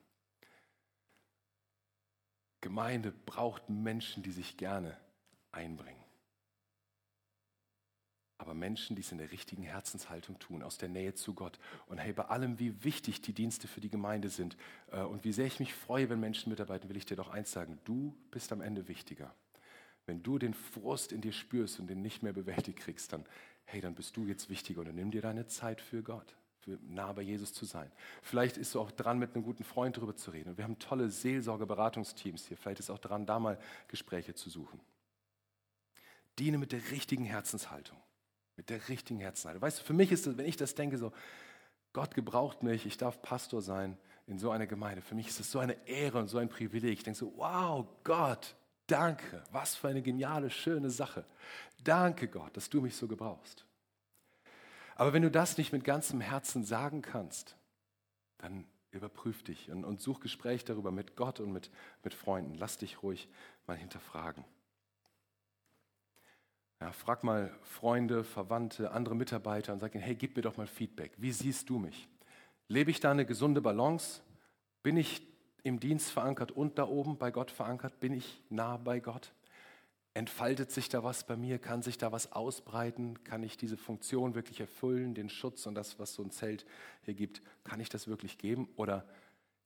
Gemeinde braucht Menschen, die sich gerne einbringen aber Menschen, die es in der richtigen Herzenshaltung tun, aus der Nähe zu Gott. Und hey, bei allem, wie wichtig die Dienste für die Gemeinde sind äh, und wie sehr ich mich freue, wenn Menschen mitarbeiten, will ich dir doch eins sagen, du bist am Ende wichtiger. Wenn du den Frust in dir spürst und den nicht mehr bewältigt kriegst, dann, hey, dann bist du jetzt wichtiger und dann nimm dir deine Zeit für Gott, für nah bei Jesus zu sein. Vielleicht ist du auch dran, mit einem guten Freund darüber zu reden. Und wir haben tolle Seelsorge-Beratungsteams hier. Vielleicht ist auch dran, da mal Gespräche zu suchen. Diene mit der richtigen Herzenshaltung mit der richtigen Herzenshaltung. Weißt du, für mich ist das, wenn ich das denke, so, Gott gebraucht mich, ich darf Pastor sein in so einer Gemeinde. Für mich ist es so eine Ehre und so ein Privileg. Ich denke so, wow, Gott, danke, was für eine geniale, schöne Sache. Danke, Gott, dass du mich so gebrauchst. Aber wenn du das nicht mit ganzem Herzen sagen kannst, dann überprüf dich und, und such Gespräch darüber mit Gott und mit, mit Freunden. Lass dich ruhig mal hinterfragen. Ja, frag mal Freunde, Verwandte, andere Mitarbeiter und sag ihnen, hey, gib mir doch mal Feedback. Wie siehst du mich? Lebe ich da eine gesunde Balance? Bin ich im Dienst verankert und da oben bei Gott verankert? Bin ich nah bei Gott? Entfaltet sich da was bei mir? Kann sich da was ausbreiten? Kann ich diese Funktion wirklich erfüllen, den Schutz und das, was so ein Zelt hier gibt? Kann ich das wirklich geben? Oder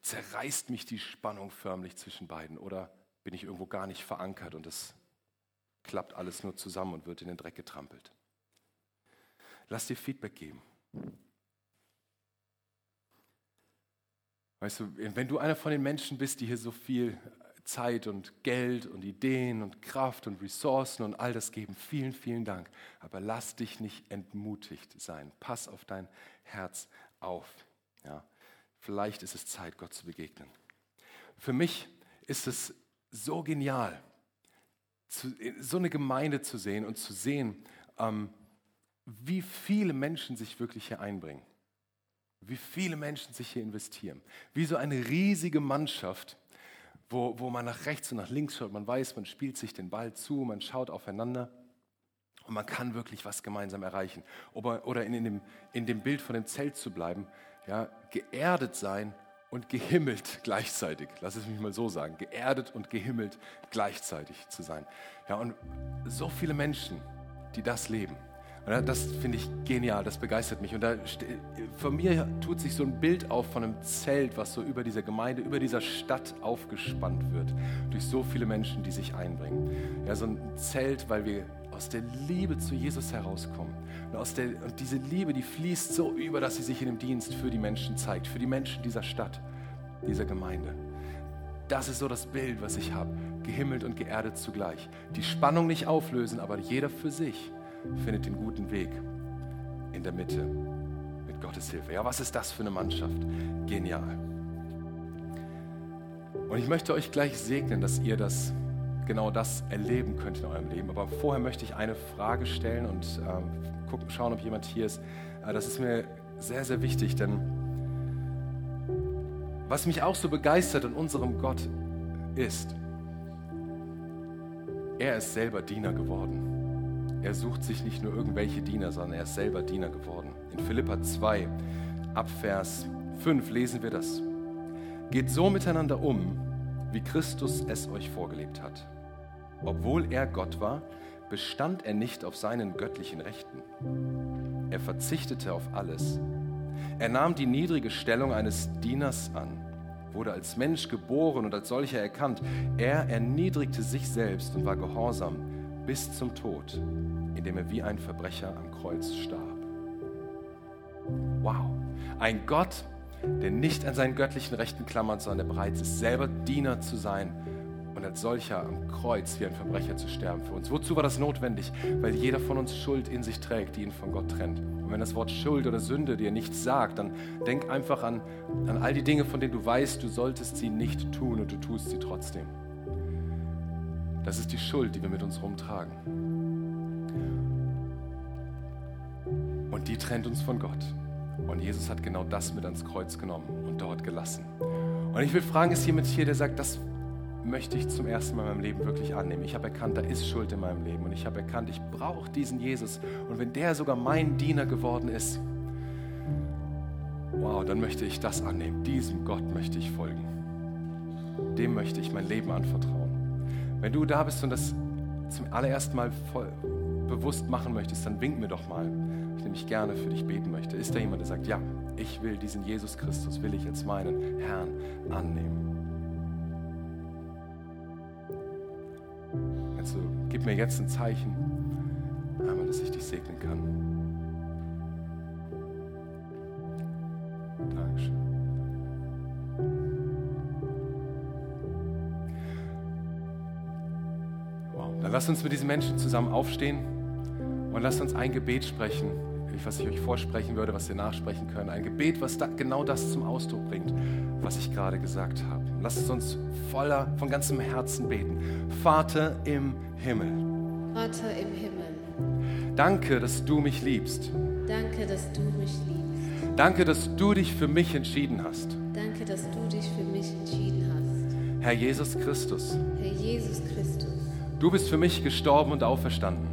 zerreißt mich die Spannung förmlich zwischen beiden? Oder bin ich irgendwo gar nicht verankert und das klappt alles nur zusammen und wird in den Dreck getrampelt. Lass dir Feedback geben. Weißt du, wenn du einer von den Menschen bist, die hier so viel Zeit und Geld und Ideen und Kraft und Ressourcen und all das geben, vielen, vielen Dank. Aber lass dich nicht entmutigt sein. Pass auf dein Herz auf. Ja, vielleicht ist es Zeit, Gott zu begegnen. Für mich ist es so genial, zu, so eine Gemeinde zu sehen und zu sehen, ähm, wie viele Menschen sich wirklich hier einbringen. Wie viele Menschen sich hier investieren. Wie so eine riesige Mannschaft, wo, wo man nach rechts und nach links schaut. Man weiß, man spielt sich den Ball zu, man schaut aufeinander. Und man kann wirklich was gemeinsam erreichen. Oder, oder in, in, dem, in dem Bild von dem Zelt zu bleiben, ja, geerdet sein und gehimmelt gleichzeitig. Lass es mich mal so sagen. Geerdet und gehimmelt gleichzeitig zu sein. Ja, und so viele Menschen, die das leben. Das finde ich genial, das begeistert mich. Und da, von mir tut sich so ein Bild auf von einem Zelt, was so über dieser Gemeinde, über dieser Stadt aufgespannt wird. Durch so viele Menschen, die sich einbringen. Ja, so ein Zelt, weil wir aus der Liebe zu Jesus herauskommen. Und, aus der, und diese Liebe, die fließt so über, dass sie sich in dem Dienst für die Menschen zeigt, für die Menschen dieser Stadt, dieser Gemeinde. Das ist so das Bild, was ich habe. Gehimmelt und geerdet zugleich. Die Spannung nicht auflösen, aber jeder für sich findet den guten Weg in der Mitte mit Gottes Hilfe. Ja, was ist das für eine Mannschaft? Genial. Und ich möchte euch gleich segnen, dass ihr das genau das erleben könnt in eurem Leben. Aber vorher möchte ich eine Frage stellen und äh, gucken, schauen, ob jemand hier ist. Äh, das ist mir sehr, sehr wichtig, denn was mich auch so begeistert an unserem Gott ist, er ist selber Diener geworden. Er sucht sich nicht nur irgendwelche Diener, sondern er ist selber Diener geworden. In Philippa 2, ab Vers 5 lesen wir das. Geht so miteinander um, wie Christus es euch vorgelebt hat. Obwohl er Gott war, bestand er nicht auf seinen göttlichen Rechten. Er verzichtete auf alles. Er nahm die niedrige Stellung eines Dieners an, wurde als Mensch geboren und als solcher erkannt. Er erniedrigte sich selbst und war gehorsam bis zum Tod, indem er wie ein Verbrecher am Kreuz starb. Wow, ein Gott, der nicht an seinen göttlichen Rechten klammert, sondern der bereit ist, selber Diener zu sein und als solcher am Kreuz wie ein Verbrecher zu sterben für uns. Wozu war das notwendig? Weil jeder von uns Schuld in sich trägt, die ihn von Gott trennt. Und wenn das Wort Schuld oder Sünde dir nichts sagt, dann denk einfach an, an all die Dinge, von denen du weißt, du solltest sie nicht tun und du tust sie trotzdem. Das ist die Schuld, die wir mit uns rumtragen. Und die trennt uns von Gott. Und Jesus hat genau das mit ans Kreuz genommen und dort gelassen. Und ich will fragen, ist jemand hier, der sagt, das möchte ich zum ersten Mal in meinem Leben wirklich annehmen. Ich habe erkannt, da ist Schuld in meinem Leben und ich habe erkannt, ich brauche diesen Jesus. Und wenn der sogar mein Diener geworden ist, wow, dann möchte ich das annehmen. Diesem Gott möchte ich folgen. Dem möchte ich mein Leben anvertrauen. Wenn du da bist und das zum allerersten Mal voll bewusst machen möchtest, dann wink mir doch mal. Ich nämlich gerne für dich beten möchte. Ist da jemand, der sagt, ja, ich will diesen Jesus Christus, will ich als meinen Herrn annehmen? Gib mir jetzt ein Zeichen, einmal, dass ich dich segnen kann. Dankeschön. Wow. Dann lasst uns mit diesen Menschen zusammen aufstehen und lasst uns ein Gebet sprechen, was ich euch vorsprechen würde, was ihr nachsprechen könnt. Ein Gebet, was da, genau das zum Ausdruck bringt, was ich gerade gesagt habe. Lasst uns voller, von ganzem Herzen beten. Vater im Himmel. Vater im Himmel. Danke, dass du mich liebst. Danke, dass du mich liebst. Danke, dass du dich für mich entschieden hast. Danke, dass du dich für mich entschieden hast. Herr Jesus Christus. Herr Jesus Christus. Du bist für mich gestorben und auferstanden.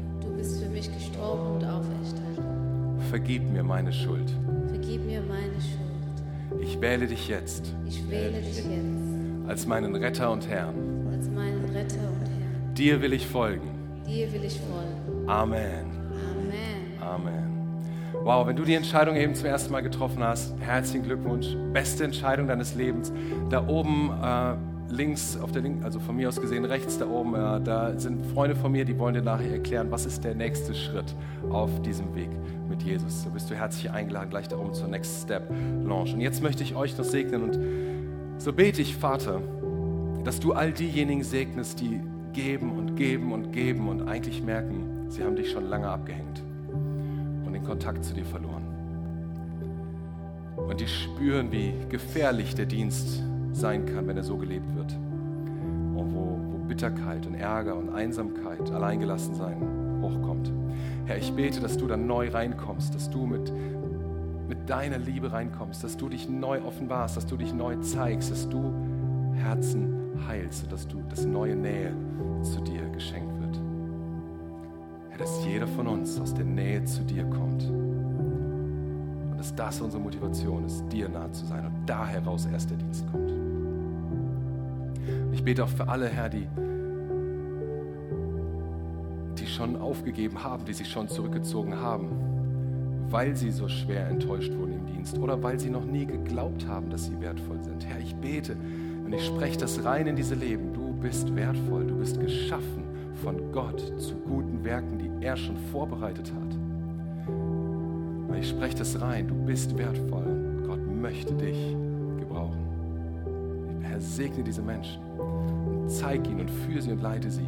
Vergib mir meine Schuld. Vergib mir meine Schuld. Ich wähle dich jetzt. Ich wähle dich jetzt als meinen Retter und Herrn. als meinen Retter und Herrn. Dir will ich folgen. Dir will ich folgen. Amen. Amen. Amen. Wow, wenn du die Entscheidung eben zum ersten Mal getroffen hast, herzlichen Glückwunsch. Beste Entscheidung deines Lebens. Da oben äh, links, auf der linken, also von mir aus gesehen rechts da oben, äh, da sind Freunde von mir, die wollen dir nachher erklären, was ist der nächste Schritt auf diesem Weg mit Jesus. Da bist du herzlich eingeladen, gleich da oben zur Next Step Launch. Und jetzt möchte ich euch noch segnen und so bete ich, Vater, dass du all diejenigen segnest, die geben und geben und geben und eigentlich merken, sie haben dich schon lange abgehängt und den Kontakt zu dir verloren. Und die spüren, wie gefährlich der Dienst sein kann, wenn er so gelebt wird. Und wo, wo Bitterkeit und Ärger und Einsamkeit, Alleingelassensein hochkommt. Herr, ich bete, dass du dann neu reinkommst, dass du mit, mit deiner Liebe reinkommst, dass du dich neu offenbarst, dass du dich neu zeigst, dass du Herzen heilst und dass du das neue Nähe zu dir geschenkt wird. Herr, dass jeder von uns aus der Nähe zu dir kommt. Und dass das unsere Motivation ist, dir nahe zu sein und da heraus erst der Dienst kommt. Ich bete auch für alle, Herr, die, die schon aufgegeben haben, die sich schon zurückgezogen haben, weil sie so schwer enttäuscht wurden im Dienst oder weil sie noch nie geglaubt haben, dass sie wertvoll sind. Herr, ich bete und ich spreche das rein in diese Leben. Du bist wertvoll, du bist geschaffen von Gott zu guten Werken, die er schon vorbereitet hat. Und ich spreche das rein, du bist wertvoll und Gott möchte dich. Herr, segne diese Menschen und zeig ihnen und führe sie und leite sie,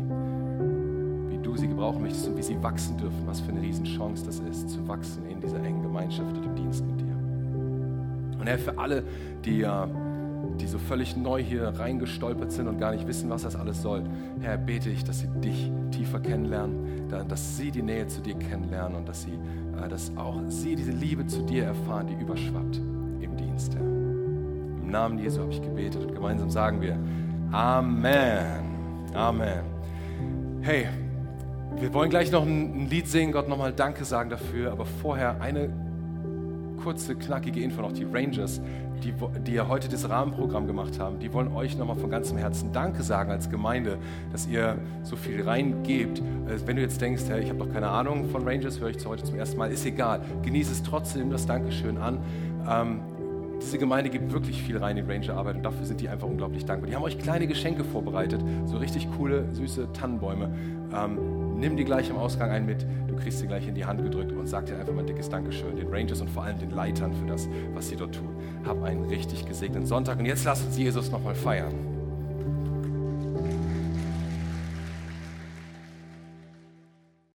wie du sie gebrauchen möchtest und wie sie wachsen dürfen. Was für eine Riesenchance das ist, zu wachsen in dieser engen Gemeinschaft und im Dienst mit dir. Und Herr, für alle, die, die so völlig neu hier reingestolpert sind und gar nicht wissen, was das alles soll, Herr, bete ich, dass sie dich tiefer kennenlernen, dass sie die Nähe zu dir kennenlernen und dass, sie, dass auch sie diese Liebe zu dir erfahren, die überschwappt im Dienst, Herr. Namen Jesu habe ich gebetet und gemeinsam sagen wir Amen. Amen. Hey, wir wollen gleich noch ein, Lied singen, Gott nochmal Danke sagen dafür, aber vorher eine kurze, knackige Info noch. Die Rangers, die, die ja heute das Rahmenprogramm gemacht haben, die wollen euch nochmal von ganzem Herzen Danke sagen als Gemeinde, dass ihr so viel reingebt. Äh, wenn du jetzt denkst, hey, ich habe doch keine Ahnung von Rangers, höre ich zu heute zum ersten Mal, ist egal. Genieße es trotzdem, das Dankeschön an. Ähm, diese Gemeinde gibt wirklich viel rein in Ranger-Arbeit und dafür sind die einfach unglaublich dankbar. Die haben euch kleine Geschenke vorbereitet, so richtig coole, süße Tannenbäume. Ähm, nimm die gleich am Ausgang ein mit, du kriegst sie gleich in die Hand gedrückt und sag dir einfach mal ein dickes Dankeschön den Rangers und vor allem den Leitern für das, was sie dort tun. Hab einen richtig gesegneten Sonntag und jetzt lass uns Jesus nochmal feiern.